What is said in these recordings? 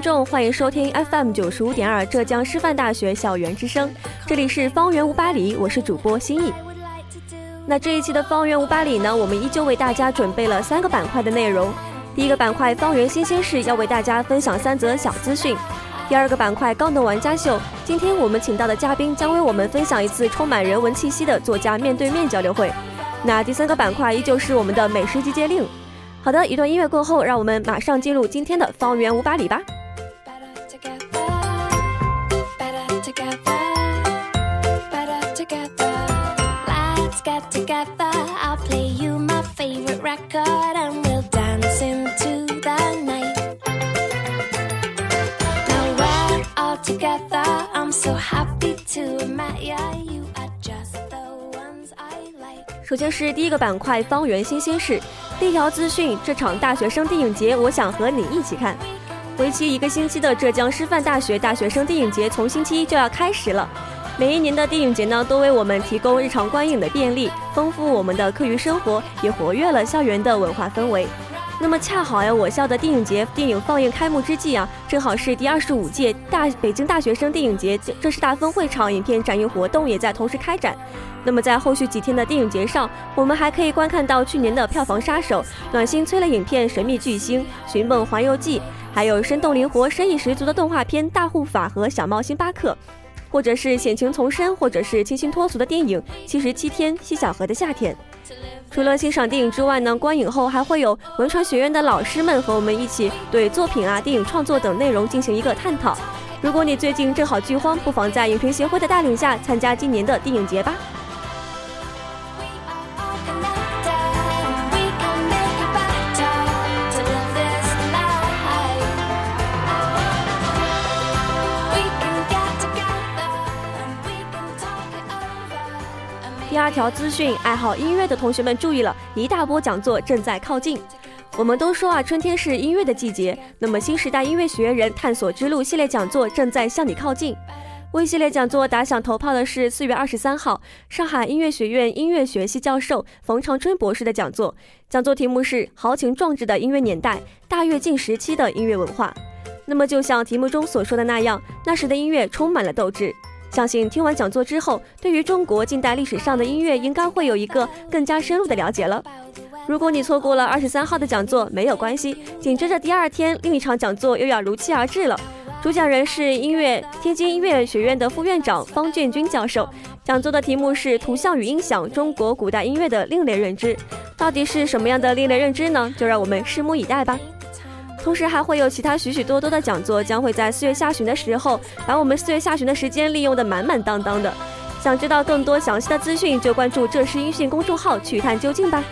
听众，欢迎收听 FM 九十五点二浙江师范大学校园之声，这里是方圆五百里，我是主播心意。那这一期的方圆五百里呢，我们依旧为大家准备了三个板块的内容。第一个板块方圆新鲜事，要为大家分享三则小资讯。第二个板块高能玩家秀，今天我们请到的嘉宾将为我们分享一次充满人文气息的作家面对面交流会。那第三个板块依旧是我们的美食集结令。好的，一段音乐过后，让我们马上进入今天的方圆五百里吧。Got together. I'll play you my favorite record and we'll dance into the night. Now we're all together. I'm so happy to admire you are just the ones i like. 首先是第一个板块方圆新鲜事第一条资讯这场大学生电影节我想和你一起看。为期一个星期的浙江师范大学大学生电影节从星期一就要开始了。每一年的电影节呢，都为我们提供日常观影的便利，丰富我们的课余生活，也活跃了校园的文化氛围。那么恰好呀，我校的电影节电影放映开幕之际啊，正好是第二十五届大北京大学生电影节浙师大分会场影片展映活动也在同时开展。那么在后续几天的电影节上，我们还可以观看到去年的票房杀手、暖心催泪影片《神秘巨星》《寻梦环游记》，还有生动灵活、深意十足的动画片《大护法》和《小猫星巴克》，或者是险情丛生，或者是清新脱俗的电影《七十七天西小河的夏天》。除了欣赏电影之外呢，观影后还会有文传学院的老师们和我们一起对作品啊、电影创作等内容进行一个探讨。如果你最近正好剧荒，不妨在影评协会的带领下参加今年的电影节吧。第二条资讯，爱好音乐的同学们注意了，一大波讲座正在靠近。我们都说啊，春天是音乐的季节，那么新时代音乐学人探索之路系列讲座正在向你靠近。为系列讲座打响头炮的是四月二十三号，上海音乐学院音乐学系教授冯长春博士的讲座，讲座题目是《豪情壮志的音乐年代：大跃进时期的音乐文化》。那么就像题目中所说的那样，那时的音乐充满了斗志。相信听完讲座之后，对于中国近代历史上的音乐应该会有一个更加深入的了解了。如果你错过了二十三号的讲座，没有关系，紧接着第二天另一场讲座又要如期而至了。主讲人是音乐天津音乐学院的副院长方建军教授，讲座的题目是“图像与音响：中国古代音乐的另类认知”。到底是什么样的另类认知呢？就让我们拭目以待吧。同时还会有其他许许多多的讲座，将会在四月下旬的时候，把我们四月下旬的时间利用的满满当当的。想知道更多详细的资讯，就关注浙师音讯公众号去探究竟吧。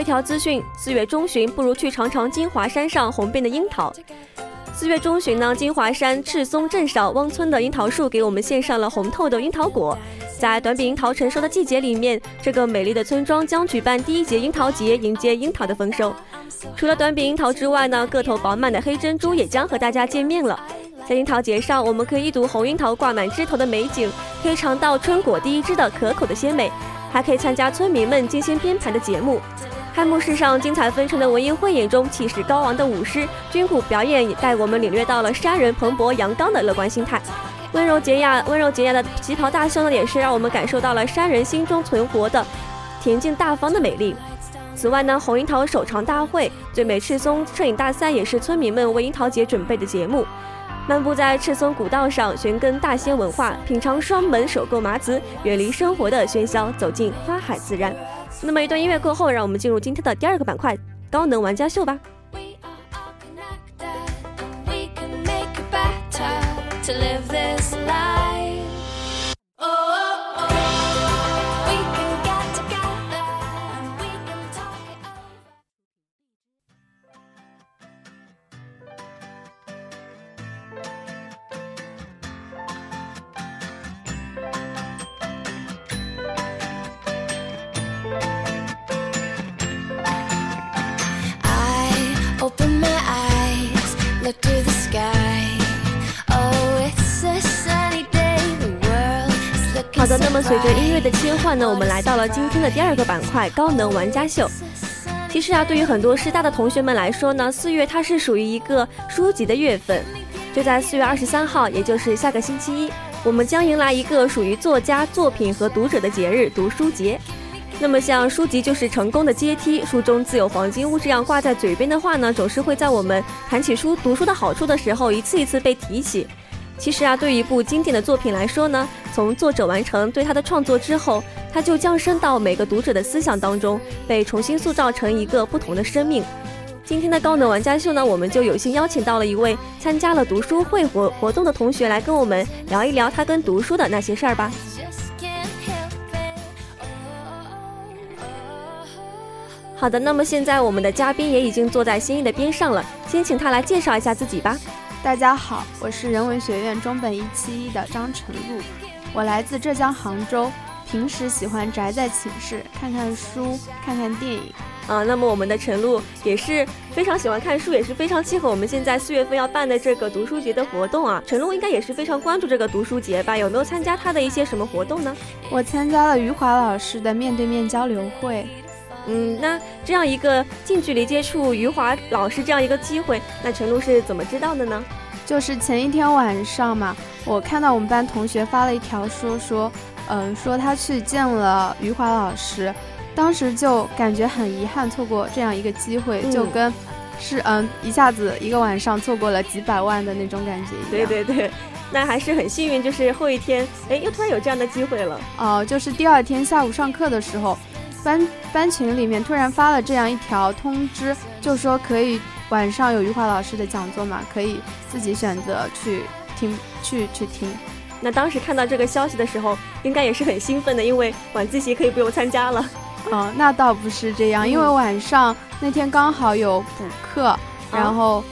一条资讯：四月中旬，不如去尝尝金华山上红遍的樱桃。四月中旬呢，金华山赤松镇上汪村的樱桃树给我们献上了红透的樱桃果。在短柄樱桃成熟的季节里面，这个美丽的村庄将举办第一节樱桃节，迎接樱桃的丰收。除了短柄樱桃之外呢，个头饱满的黑珍珠也将和大家见面了。在樱桃节上，我们可以一睹红樱桃挂满枝头的美景，可以尝到春果第一枝的可口的鲜美，还可以参加村民们精心编排的节目。开幕式上精彩纷呈的文艺汇演中，气势高昂的舞狮、军鼓表演也带我们领略到了山人蓬勃阳刚的乐观心态。温柔洁雅、温柔洁雅的旗袍大秀呢，也是让我们感受到了山人心中存活的恬静大方的美丽。此外呢，红樱桃首场大会、最美赤松摄影大赛也是村民们为樱桃节准备的节目。漫步在赤松古道上，寻根大仙文化，品尝双门手购麻子，远离生活的喧嚣，走进花海自然。那么一段音乐过后，让我们进入今天的第二个板块——高能玩家秀吧。呢，我们来到了今天的第二个板块——高能玩家秀。其实啊，对于很多师大的同学们来说呢，四月它是属于一个书籍的月份。就在四月二十三号，也就是下个星期一，我们将迎来一个属于作家作品和读者的节日——读书节。那么，像书籍就是成功的阶梯，书中自有黄金屋这样挂在嘴边的话呢，总是会在我们谈起书读书的好处的时候，一次一次被提起。其实啊，对于一部经典的作品来说呢，从作者完成对他的创作之后，他就降生到每个读者的思想当中，被重新塑造成一个不同的生命。今天的高能玩家秀呢，我们就有幸邀请到了一位参加了读书会活活动的同学来跟我们聊一聊他跟读书的那些事儿吧。好的，那么现在我们的嘉宾也已经坐在心意的边上了，先请他来介绍一下自己吧。大家好，我是人文学院中本一期一的张晨露，我来自浙江杭州，平时喜欢宅在寝室看看书、看看电影。啊，那么我们的陈露也是非常喜欢看书，也是非常契合我们现在四月份要办的这个读书节的活动啊。陈露应该也是非常关注这个读书节吧？有没有参加他的一些什么活动呢？我参加了余华老师的面对面交流会。嗯，那这样一个近距离接触余华老师这样一个机会，那陈露是怎么知道的呢？就是前一天晚上嘛，我看到我们班同学发了一条说说，嗯，说他去见了余华老师，当时就感觉很遗憾错过这样一个机会，就跟是嗯一下子一个晚上错过了几百万的那种感觉一样。对对对，那还是很幸运，就是后一天，哎，又突然有这样的机会了。哦，就是第二天下午上课的时候。班班群里面突然发了这样一条通知，就说可以晚上有余华老师的讲座嘛，可以自己选择去听去去听。那当时看到这个消息的时候，应该也是很兴奋的，因为晚自习可以不用参加了。哦，那倒不是这样，因为晚上那天刚好有补课，然后。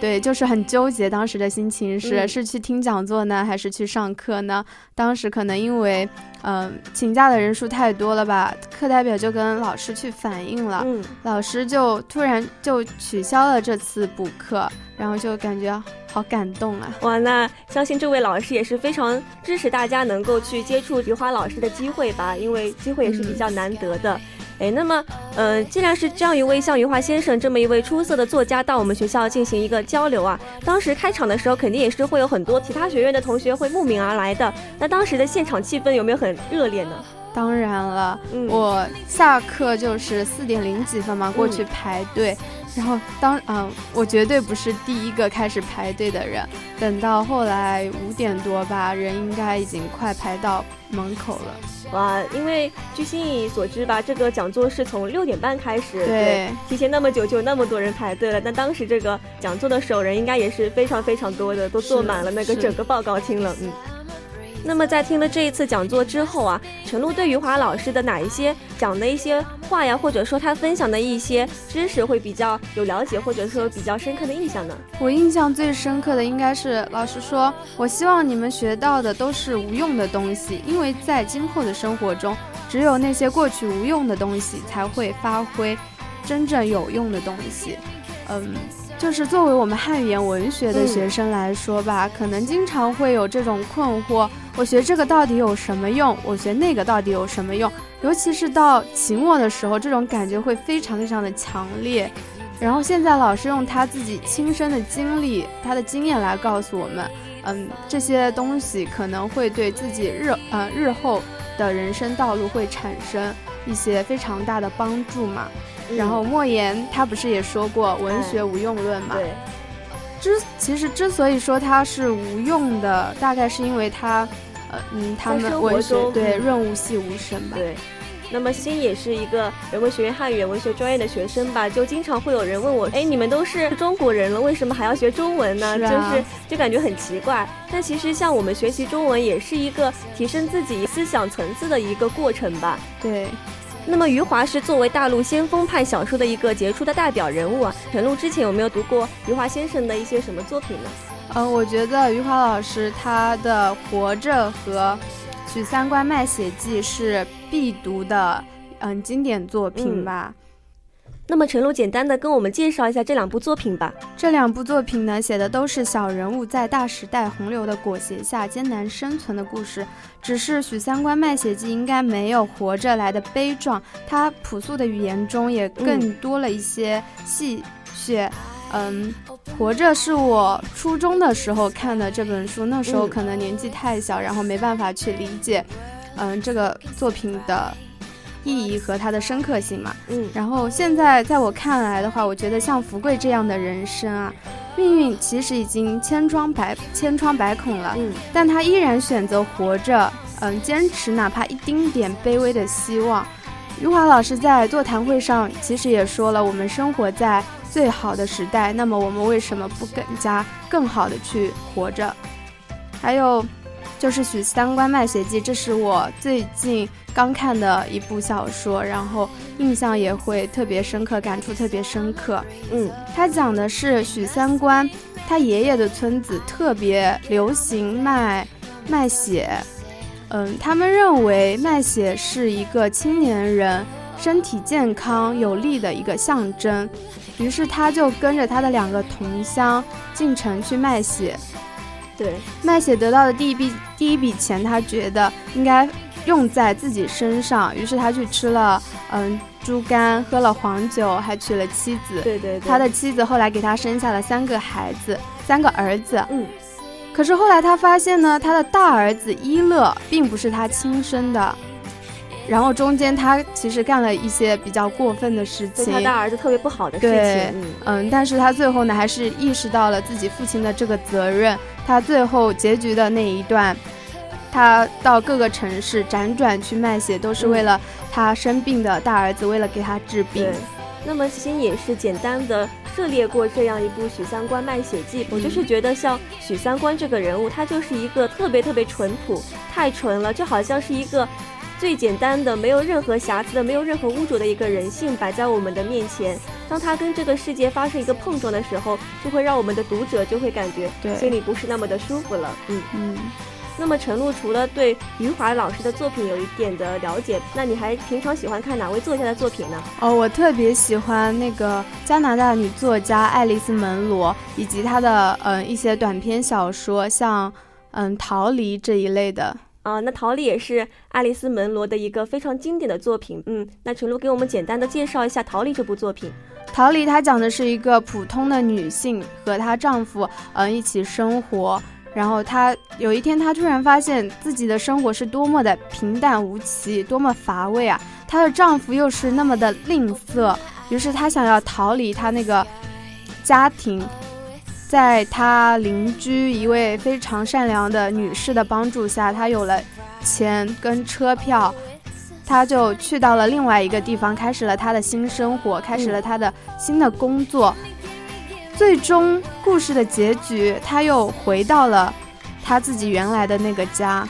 对，就是很纠结，当时的心情是是去听讲座呢，还是去上课呢？当时可能因为，嗯，请假的人数太多了吧，课代表就跟老师去反映了，老师就突然就取消了这次补课，然后就感觉好感动啊！哇，那相信这位老师也是非常支持大家能够去接触菊花老师的机会吧，因为机会也是比较难得的。哎，那么，呃，既然是这样一位像余华先生这么一位出色的作家到我们学校进行一个交流啊，当时开场的时候肯定也是会有很多其他学院的同学会慕名而来的。那当时的现场气氛有没有很热烈呢？当然了，嗯我下课就是四点零几分嘛，过去排队。然后当嗯，我绝对不是第一个开始排队的人。等到后来五点多吧，人应该已经快排到门口了。哇，因为据心意所知吧，这个讲座是从六点半开始，对，提前那么久就有那么多人排队了。那当时这个讲座的首人应该也是非常非常多的，都坐满了那个整个报告厅了。嗯。那么在听了这一次讲座之后啊，陈露对余华老师的哪一些讲的一些话呀，或者说他分享的一些知识会比较有了解，或者说比较深刻的印象呢？我印象最深刻的应该是老师说，我希望你们学到的都是无用的东西，因为在今后的生活中，只有那些过去无用的东西才会发挥真正有用的东西。嗯。就是作为我们汉语言文学的学生来说吧，可能经常会有这种困惑：我学这个到底有什么用？我学那个到底有什么用？尤其是到期末的时候，这种感觉会非常非常的强烈。然后现在老师用他自己亲身的经历、他的经验来告诉我们，嗯，这些东西可能会对自己日呃日后的人生道路会产生一些非常大的帮助嘛。然后莫言他不是也说过“文学无用论”嘛？对。之其实之所以说它是无用的，大概是因为它，呃嗯，他们文学对润物细无声吧。对。那么欣也是一个人文学院汉语言文学专业的学生吧，就经常会有人问我，哎，你们都是中国人了，为什么还要学中文呢？就是就感觉很奇怪。但其实像我们学习中文，也是一个提升自己思想层次的一个过程吧。对。那么余华是作为大陆先锋派小说的一个杰出的代表人物啊。陈露之前有没有读过余华先生的一些什么作品呢？嗯，我觉得余华老师他的《活着》和《许三观卖血记》是必读的，嗯，经典作品吧。那么陈露简单的跟我们介绍一下这两部作品吧。这两部作品呢，写的都是小人物在大时代洪流的裹挟下艰难生存的故事。只是《许三观卖血记》应该没有《活着》来的悲壮，它朴素的语言中也更多了一些戏谑。嗯，《活着》是我初中的时候看的这本书，那时候可能年纪太小，然后没办法去理解，嗯，这个作品的。意义和它的深刻性嘛，嗯，然后现在在我看来的话，我觉得像福贵这样的人生啊，命运其实已经千疮百千疮百孔了，嗯，但他依然选择活着，嗯，坚持哪怕一丁点卑微的希望。余华老师在座谈会上其实也说了，我们生活在最好的时代，那么我们为什么不更加更好的去活着？还有。就是《许三观卖血记》，这是我最近刚看的一部小说，然后印象也会特别深刻，感触特别深刻。嗯，他讲的是许三观，他爷爷的村子特别流行卖卖血。嗯，他们认为卖血是一个青年人身体健康有力的一个象征，于是他就跟着他的两个同乡进城去卖血。对，卖血得到的第一笔第一笔钱，他觉得应该用在自己身上，于是他去吃了嗯猪肝，喝了黄酒，还娶了妻子。对对，他的妻子后来给他生下了三个孩子，三个儿子。嗯，可是后来他发现呢，他的大儿子一乐并不是他亲生的。然后中间他其实干了一些比较过分的事情，对他大儿子特别不好的事情。嗯，但是他最后呢，还是意识到了自己父亲的这个责任。他最后结局的那一段，他到各个城市辗转去卖血，都是为了他生病的大儿子，为了给他治病。那么其实也是简单的涉猎过这样一部《许三观卖血记》，我就是觉得像许三观这个人物，他就是一个特别特别淳朴，太纯了，就好像是一个。最简单的，没有任何瑕疵的，没有任何污浊的一个人性摆在我们的面前。当他跟这个世界发生一个碰撞的时候，就会让我们的读者就会感觉心里不是那么的舒服了。嗯嗯。那么陈露除了对余华老师的作品有一点的了解，那你还平常喜欢看哪位作家的作品呢？哦，我特别喜欢那个加拿大女作家爱丽丝门罗，以及她的嗯一些短篇小说，像嗯逃离这一类的。啊，那《逃离》也是爱丽丝·门罗的一个非常经典的作品。嗯，那陈露给我们简单的介绍一下《逃离》这部作品。《逃离》它讲的是一个普通的女性和她丈夫，嗯，一起生活。然后她有一天，她突然发现自己的生活是多么的平淡无奇，多么乏味啊！她的丈夫又是那么的吝啬，于是她想要逃离她那个家庭。在他邻居一位非常善良的女士的帮助下，他有了钱跟车票，他就去到了另外一个地方，开始了他的新生活，开始了他的新的工作。最终，故事的结局，他又回到了他自己原来的那个家。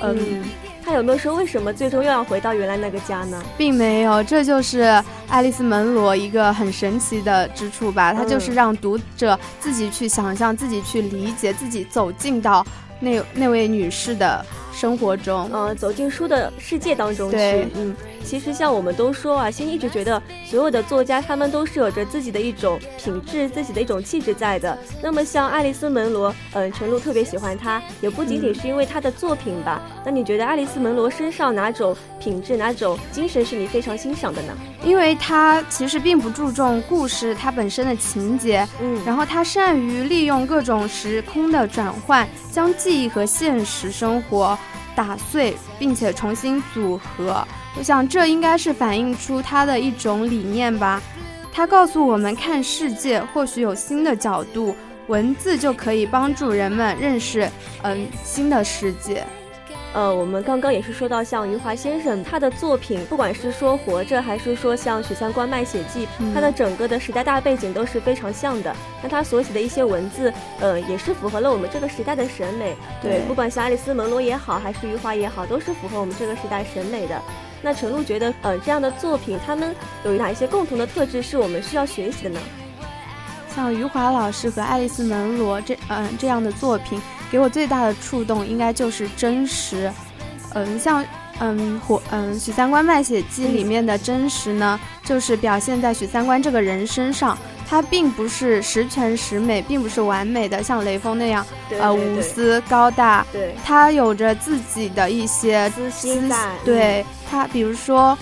嗯，他有没有说为什么最终又要回到原来那个家呢？并没有，这就是爱丽丝门罗一个很神奇的之处吧。他就是让读者自己去想象，自己去理解，自己走进到那那位女士的生活中，嗯，走进书的世界当中去，嗯。其实像我们都说啊，心一直觉得所有的作家他们都是有着自己的一种品质、自己的一种气质在的。那么像爱丽丝门罗，嗯，陈露特别喜欢她，也不仅仅是因为她的作品吧。那你觉得爱丽丝门罗身上哪种品质、哪种精神是你非常欣赏的呢？因为她其实并不注重故事它本身的情节，嗯，然后她善于利用各种时空的转换，将记忆和现实生活打碎，并且重新组合。我想，这应该是反映出他的一种理念吧。他告诉我们，看世界或许有新的角度，文字就可以帮助人们认识，嗯，新的世界。呃，我们刚刚也是说到，像余华先生他的作品，不管是说《活着》，还是说像《许三观卖血记》，他的整个的时代大背景都是非常像的。那他所写的一些文字，呃，也是符合了我们这个时代的审美。对，不管是爱丽丝·门罗也好，还是余华也好，都是符合我们这个时代审美的。那陈露觉得，呃，这样的作品，他们有哪一些共同的特质是我们需要学习的呢？像余华老师和爱丽丝·门罗这，嗯，这样的作品。给我最大的触动应该就是真实，嗯，像嗯火嗯许三观卖血记里面的真实呢，就是表现在许三观这个人身上，他并不是十全十美，并不是完美的，像雷锋那样，呃无私高大，对，他有着自己的一些私心在，对他，比如说，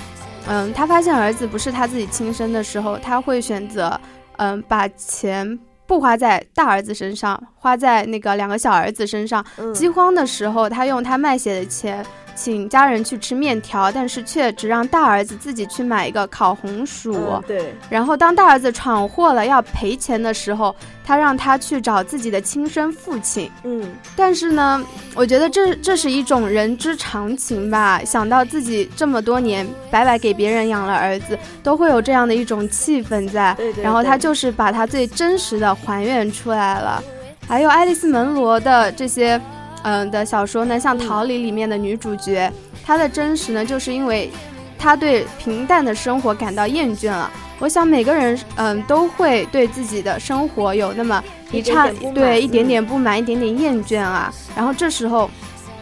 嗯，他发现儿子不是他自己亲生的时候，他会选择嗯把钱。不花在大儿子身上，花在那个两个小儿子身上。饥荒的时候，他用他卖血的钱。请家人去吃面条，但是却只让大儿子自己去买一个烤红薯。对。然后当大儿子闯祸了要赔钱的时候，他让他去找自己的亲生父亲。嗯。但是呢，我觉得这这是一种人之常情吧。想到自己这么多年白白给别人养了儿子，都会有这样的一种气氛在。对对。然后他就是把他最真实的还原出来了。还有爱丽丝门罗的这些。嗯的小说呢，像《逃离》里面的女主角，她的真实呢，就是因为她对平淡的生活感到厌倦了。我想每个人，嗯，都会对自己的生活有那么一差，对一点点不满，一点点厌倦啊。然后这时候，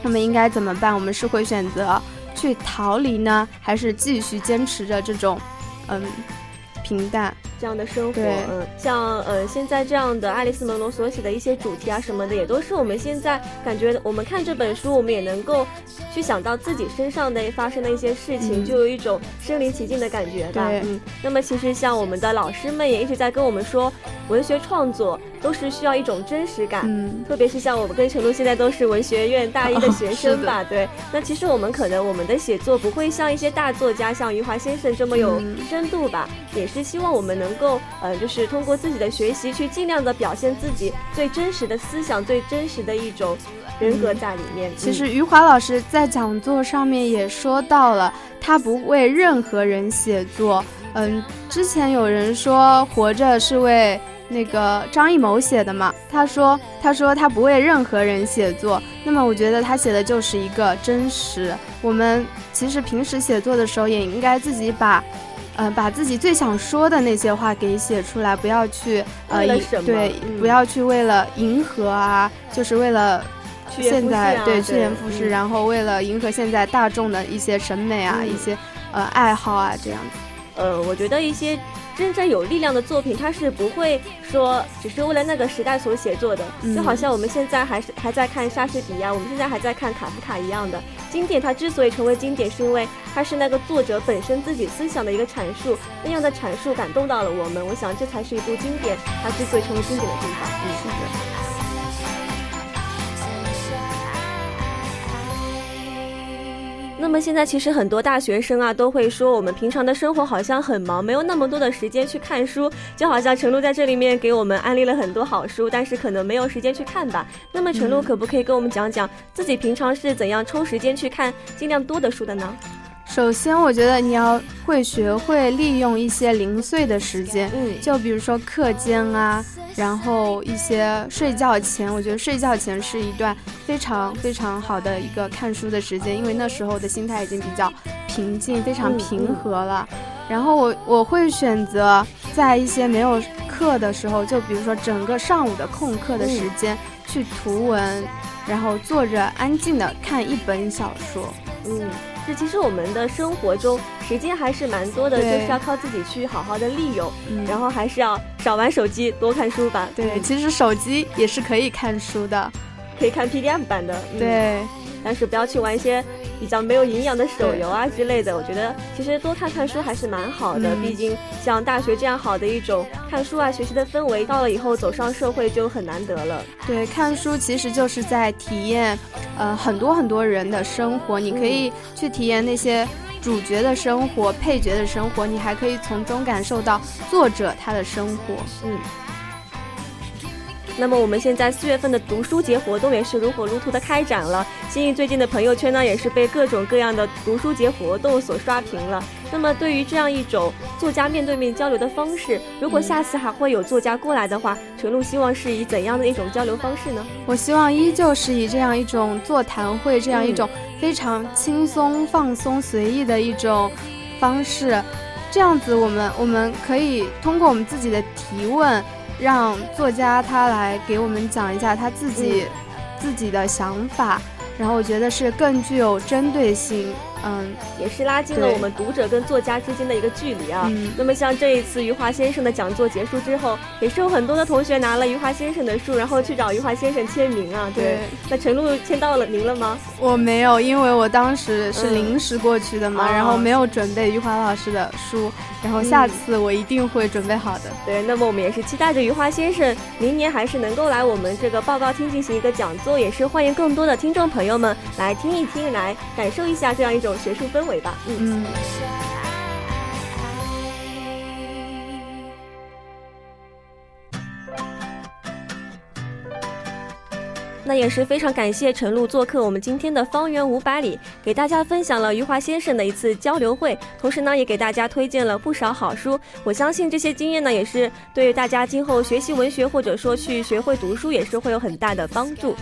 他们应该怎么办？我们是会选择去逃离呢，还是继续坚持着这种，嗯，平淡？这样的生活，嗯，像呃现在这样的爱丽丝门罗所写的一些主题啊什么的，也都是我们现在感觉我们看这本书，我们也能够去想到自己身上的发生的一些事情，就有一种身临其境的感觉吧。嗯，那么其实像我们的老师们也一直在跟我们说，文学创作都是需要一种真实感，嗯，特别是像我们跟陈露现在都是文学院大一的学生吧，对。那其实我们可能我们的写作不会像一些大作家，像余华先生这么有深度吧，也是希望我们能。能够，呃，就是通过自己的学习，去尽量的表现自己最真实的思想，最真实的一种人格在里面。其实余华老师在讲座上面也说到了，他不为任何人写作。嗯，之前有人说《活着》是为那个张艺谋写的嘛？他说，他说他不为任何人写作。那么我觉得他写的就是一个真实。我们其实平时写作的时候，也应该自己把。嗯，把自己最想说的那些话给写出来，不要去呃，对，不要去为了迎合啊，就是为了现在对趋炎附势，然后为了迎合现在大众的一些审美啊，一些呃爱好啊这样子。呃，我觉得一些。真正有力量的作品，它是不会说只是为了那个时代所写作的，就好像我们现在还是还在看莎士比亚，我们现在还在看卡夫卡一样的经典。它之所以成为经典，是因为它是那个作者本身自己思想的一个阐述，那样的阐述感动到了我们。我想这才是一部经典，它之所以成为经典的地方。嗯，是的。那么现在其实很多大学生啊都会说，我们平常的生活好像很忙，没有那么多的时间去看书。就好像陈露在这里面给我们安利了很多好书，但是可能没有时间去看吧。那么陈露可不可以跟我们讲讲自己平常是怎样抽时间去看尽量多的书的呢？首先，我觉得你要会学会利用一些零碎的时间，嗯，就比如说课间啊，然后一些睡觉前，我觉得睡觉前是一段非常非常好的一个看书的时间，因为那时候的心态已经比较平静，非常平和了。然后我我会选择在一些没有课的时候，就比如说整个上午的空课的时间去图文，然后坐着安静的看一本小说，嗯。这其实我们的生活中时间还是蛮多的，就是要靠自己去好好的利用，然后还是要少玩手机，多看书吧。对，其实手机也是可以看书的，可以看 PDF 版的。对，但是不要去玩一些。比较没有营养的手游啊之类的，我觉得其实多看看书还是蛮好的。毕竟像大学这样好的一种看书啊学习的氛围，到了以后走上社会就很难得了。对，看书其实就是在体验，呃，很多很多人的生活。你可以去体验那些主角的生活、配角的生活，你还可以从中感受到作者他的生活。嗯。那么我们现在四月份的读书节活动也是如火如荼的开展了。心怡最近的朋友圈呢，也是被各种各样的读书节活动所刷屏了。那么对于这样一种作家面对面交流的方式，如果下次还会有作家过来的话，纯露希望是以怎样的一种交流方式呢？我希望依旧是以这样一种座谈会，这样一种非常轻松、放松、随意的一种方式。这样子，我们我们可以通过我们自己的提问。让作家他来给我们讲一下他自己自己的想法，然后我觉得是更具有针对性。嗯，也是拉近了我们读者跟作家之间的一个距离啊。那么像这一次余华先生的讲座结束之后，也是有很多的同学拿了余华先生的书，然后去找余华先生签名啊。对，那陈露签到了您了吗？我没有，因为我当时是临时过去的嘛，然后没有准备余华老师的书，然后下次我一定会准备好的。对，那么我们也是期待着余华先生明年还是能够来我们这个报告厅进行一个讲座，也是欢迎更多的听众朋友们来听一听，来感受一下这样一种。学术氛围吧，嗯。那也是非常感谢陈露做客我们今天的方圆五百里，给大家分享了余华先生的一次交流会，同时呢，也给大家推荐了不少好书。我相信这些经验呢，也是对大家今后学习文学或者说去学会读书，也是会有很大的帮助。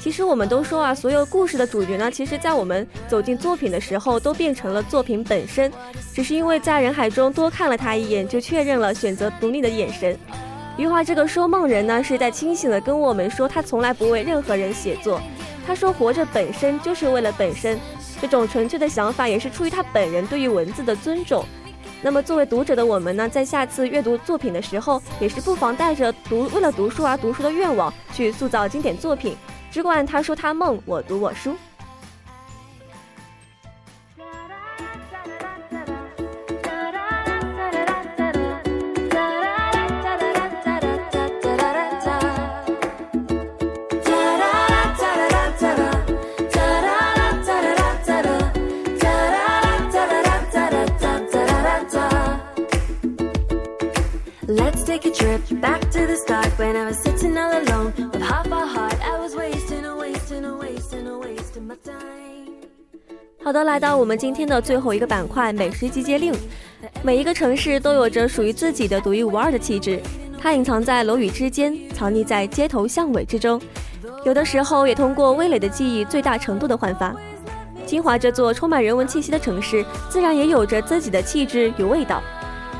其实我们都说啊，所有故事的主角呢，其实，在我们走进作品的时候，都变成了作品本身，只是因为在人海中多看了他一眼，就确认了选择独立的眼神。余华这个说梦人呢，是在清醒的跟我们说，他从来不为任何人写作。他说，活着本身就是为了本身，这种纯粹的想法也是出于他本人对于文字的尊重。那么，作为读者的我们呢，在下次阅读作品的时候，也是不妨带着读为了读书而读书的愿望，去塑造经典作品。只管他说他梦，我读我书。来到我们今天的最后一个板块——美食集结令。每一个城市都有着属于自己的独一无二的气质，它隐藏在楼宇之间，藏匿在街头巷尾之中，有的时候也通过味蕾的记忆最大程度的焕发。金华这座充满人文气息的城市，自然也有着自己的气质与味道。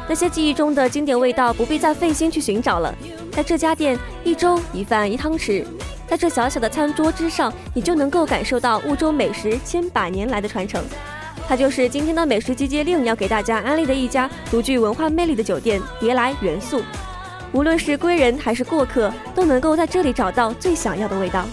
那些记忆中的经典味道，不必再费心去寻找了。在这家店，一粥一饭一汤匙，在这小小的餐桌之上，你就能够感受到婺州美食千百年来的传承。它就是今天的美食集结令要给大家安利的一家独具文化魅力的酒店——别来元素。无论是归人还是过客，都能够在这里找到最想要的味道。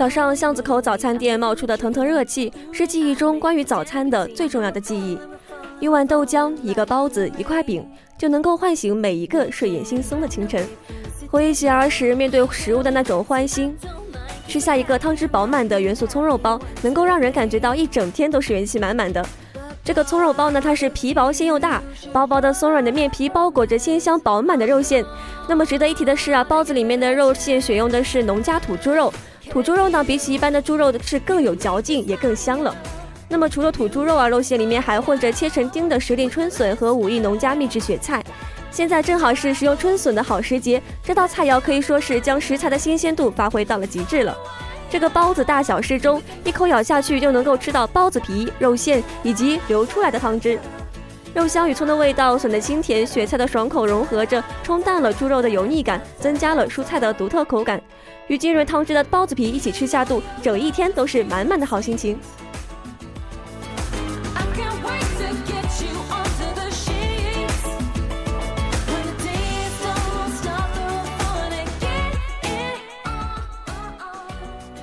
早上巷子口早餐店冒出的腾腾热气，是记忆中关于早餐的最重要的记忆。一碗豆浆，一个包子，一块饼，就能够唤醒每一个睡眼惺忪的清晨。回忆起儿时面对食物的那种欢欣，吃下一个汤汁饱满的元素葱肉包，能够让人感觉到一整天都是元气满满的。这个葱肉包呢，它是皮薄馅又大，薄薄的松软的面皮包裹着鲜香饱满的肉馅。那么值得一提的是啊，包子里面的肉馅选用的是农家土猪肉，土猪肉呢比起一般的猪肉的是更有嚼劲，也更香了。那么除了土猪肉啊，肉馅里面还混着切成丁的时令春笋和武义农家秘制雪菜。现在正好是食用春笋的好时节，这道菜肴可以说是将食材的新鲜度发挥到了极致了。这个包子大小适中，一口咬下去就能够吃到包子皮、肉馅以及流出来的汤汁。肉香与葱的味道，笋的清甜，雪菜的爽口融合着，冲淡了猪肉的油腻感，增加了蔬菜的独特口感。与浸润汤汁的包子皮一起吃下肚，整一天都是满满的好心情。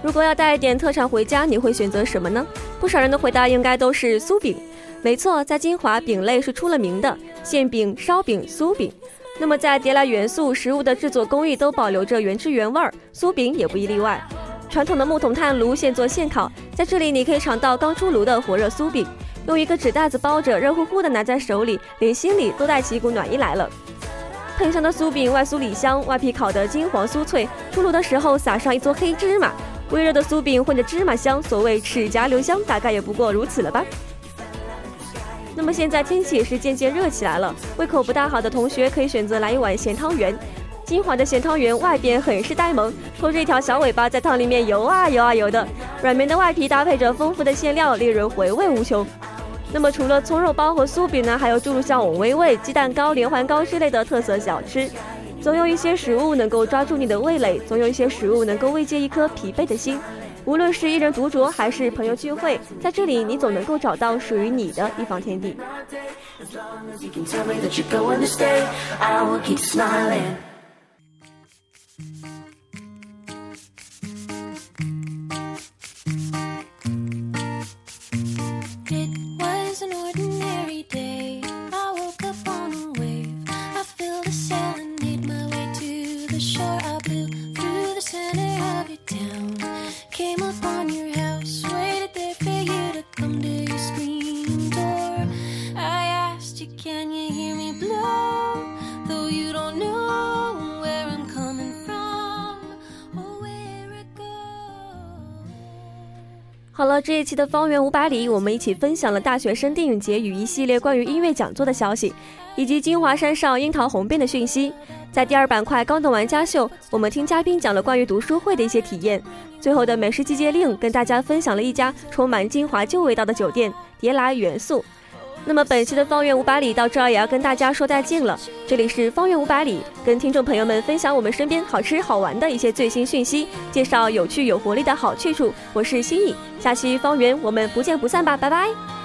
如果要带一点特产回家，你会选择什么呢？不少人的回答应该都是酥饼。没错，在金华，饼类是出了名的，馅饼、烧饼、酥饼。那么在叠来元素，食物的制作工艺都保留着原汁原味儿，酥饼也不一例外。传统的木桶炭炉现做现烤，在这里你可以尝到刚出炉的火热酥饼，用一个纸袋子包着，热乎乎的拿在手里，连心里都带起一股暖意来了。喷香的酥饼外酥里香，外皮烤得金黄酥脆，出炉的时候撒上一撮黑芝麻。微热的酥饼混着芝麻香，所谓齿颊留香，大概也不过如此了吧。那么现在天气也是渐渐热起来了，胃口不大好的同学可以选择来一碗咸汤圆。金华的咸汤圆外边很是呆萌，拖着一条小尾巴在汤里面游啊游啊游的，软绵的外皮搭配着丰富的馅料，令人回味无穷。那么除了葱肉包和酥饼呢，还有诸如像藕微味、鸡蛋糕、连环糕之类的特色小吃。总有一些食物能够抓住你的味蕾，总有一些食物能够慰藉一颗疲惫的心。无论是一人独酌，还是朋友聚会，在这里你总能够找到属于你的一方天地。好了，这一期的方圆五百里，我们一起分享了大学生电影节与一系列关于音乐讲座的消息，以及金华山上樱桃红遍的讯息。在第二板块高等玩家秀，我们听嘉宾讲了关于读书会的一些体验。最后的美食季节令，跟大家分享了一家充满金华旧味道的酒店——叠来元素。那么本期的方圆五百里到这儿也要跟大家说再见了。这里是方圆五百里，跟听众朋友们分享我们身边好吃好玩的一些最新讯息，介绍有趣有活力的好去处。我是新颖，下期方圆我们不见不散吧，拜拜。